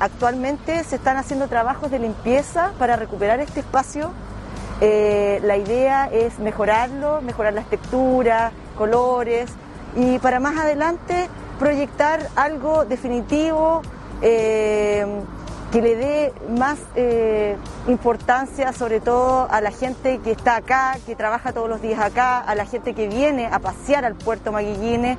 actualmente se están haciendo trabajos de limpieza para recuperar este espacio. Eh, la idea es mejorarlo, mejorar las texturas, colores y para más adelante proyectar algo definitivo eh, que le dé más eh, importancia sobre todo a la gente que está acá, que trabaja todos los días acá, a la gente que viene a pasear al puerto Maguillines.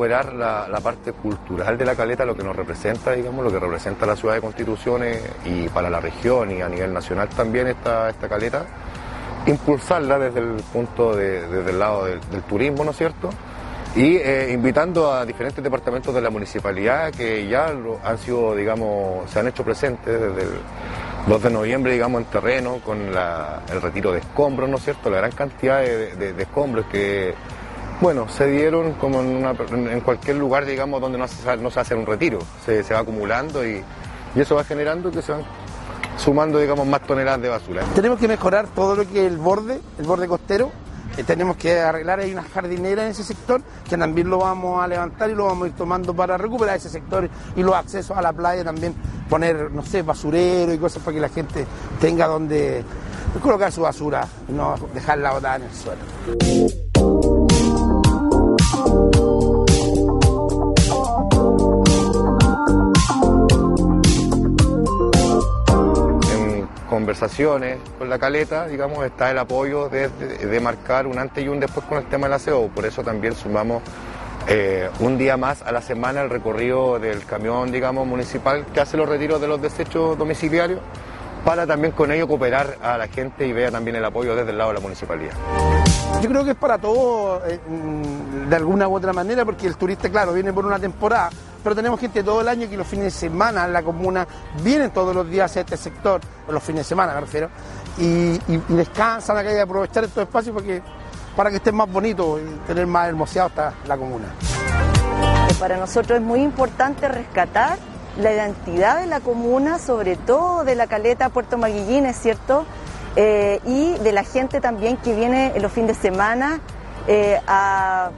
Recuperar la, parte cultural de la caleta, lo que nos representa, digamos, lo que representa la ciudad de Constituciones y para la región y a nivel nacional también esta, esta caleta, impulsarla desde el punto de, desde el lado del, turismo, ¿no es cierto? Y eh, invitando a diferentes departamentos de la municipalidad que ya han sido, digamos, se han hecho presentes desde el 2 de noviembre, digamos, en terreno, con el retiro de escombros, ¿no es cierto? La gran cantidad de escombros que bueno, se dieron como en, cualquier lugar, digamos, donde no se, no se hace un retiro. Se, va acumulando y, eso va generando que se van sumando, digamos, más toneladas de basura. Tenemos que mejorar todo lo que es el borde, el borde costero. Eh, tenemos que arreglar, hay una jardinera en ese sector que también lo vamos a levantar y lo vamos a ir tomando para recuperar ese sector y los accesos a la playa también, poner, no sé, basurero y cosas para que la gente tenga donde colocar su basura y no dejarla botada en el suelo. Con la caleta, digamos, está el apoyo de, marcar un antes y un después con el tema del aseo. Por eso también sumamos eh, un día más a la semana el recorrido del camión, digamos, municipal que hace los retiros de los desechos domiciliarios para también con ello cooperar a la gente y vea también el apoyo desde el lado de la municipalidad. Yo creo que es para todos eh, de alguna u otra manera, porque el turista, claro, viene por una temporada, pero tenemos gente todo el año que los fines de semana en la comuna vienen todos los días a este sector, los fines de semana me refiero, y, descansan acá y aprovechar estos espacios porque, para que estén más bonitos y tener más hermoseado hasta la comuna. Para nosotros es muy importante rescatar la identidad de la comuna, sobre todo de la caleta Puerto Maguillín, cierto, eh, y de la gente también que viene en los fines de semana eh, a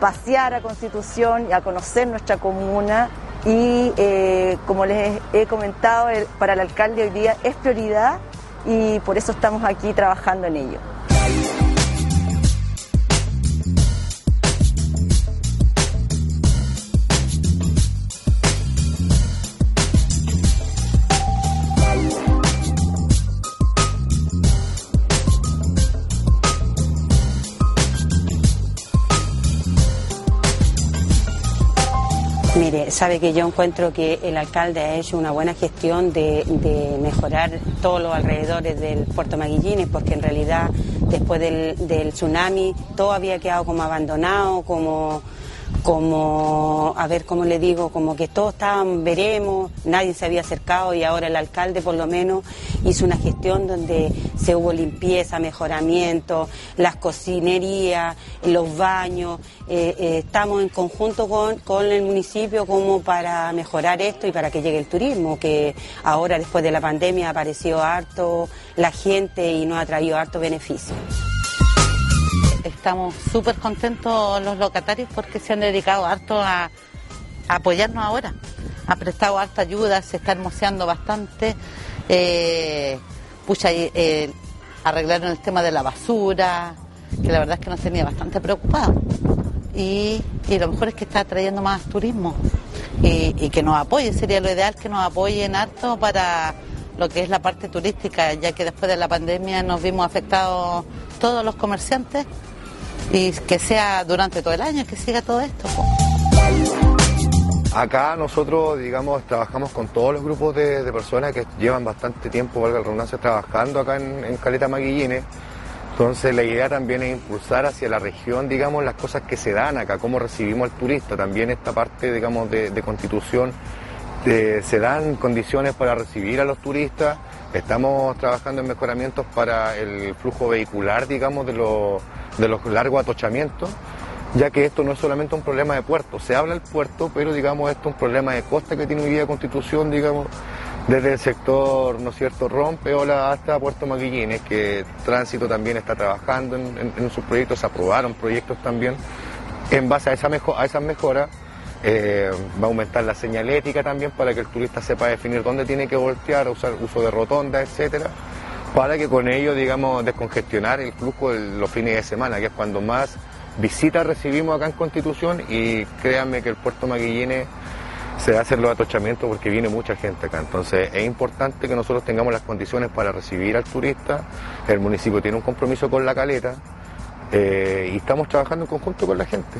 pasear a Constitución y a conocer nuestra comuna y eh, como les he comentado, para el alcalde hoy día es prioridad y por eso estamos aquí trabajando en ello. Mire, sabe que yo encuentro que el alcalde ha hecho una buena gestión de, mejorar todos los alrededores del puerto Maguillines, porque en realidad después del, del tsunami todo había quedado como abandonado, como como, a ver cómo le digo, como que todos estaban, veremos, nadie se había acercado y ahora el alcalde por lo menos hizo una gestión donde se hubo limpieza, mejoramiento, las cocinerías, los baños, eh, eh, estamos en conjunto con, con el municipio como para mejorar esto y para que llegue el turismo, que ahora después de la pandemia ha aparecido harto la gente y nos ha traído harto beneficio estamos súper contentos los locatarios porque se han dedicado harto a, apoyarnos ahora. Han prestado harta ayuda, se está hermoseando bastante. Eh, pucha, eh, arreglaron el tema de la basura, que la verdad es que nos tenía bastante preocupado. Y, lo mejor es que está trayendo más turismo y, que nos apoye. Sería lo ideal que nos apoyen harto para lo que es la parte turística, ya que después de la pandemia nos vimos afectados todos los comerciantes y que sea durante todo el año, que siga todo esto. Acá nosotros, digamos, trabajamos con todos los grupos de, personas que llevan bastante tiempo, valga la redundancia, trabajando acá en, Caleta Maguillines. Entonces la idea también es impulsar hacia la región, digamos, las cosas que se dan acá, cómo recibimos al turista. También esta parte, digamos, de, constitución, se dan condiciones para recibir a los turistas. Estamos trabajando en mejoramientos para el flujo vehicular, digamos, de los de los largos atochamientos, ya que esto no es solamente un problema de puerto, se habla del puerto, pero digamos esto es un problema de costa que tiene hoy día Constitución, digamos, desde el sector, ¿no es cierto?, Rompeola hasta Puerto Maquillines, que Tránsito también está trabajando en, sus proyectos, se aprobaron proyectos también En base a, esa a esas mejoras, eh, va a aumentar la señalética también para que el turista sepa definir dónde tiene que voltear, usar uso de rotonda, etcétera, para que con ello, digamos, descongestionar el flujo los fines de semana, que es cuando más visitas recibimos acá en Constitución y créanme que el puerto Maguillines se hacen los atochamientos porque viene mucha gente acá. Entonces es importante que nosotros tengamos las condiciones para recibir al turista. El municipio tiene un compromiso con la caleta eh, y estamos trabajando en conjunto con la gente.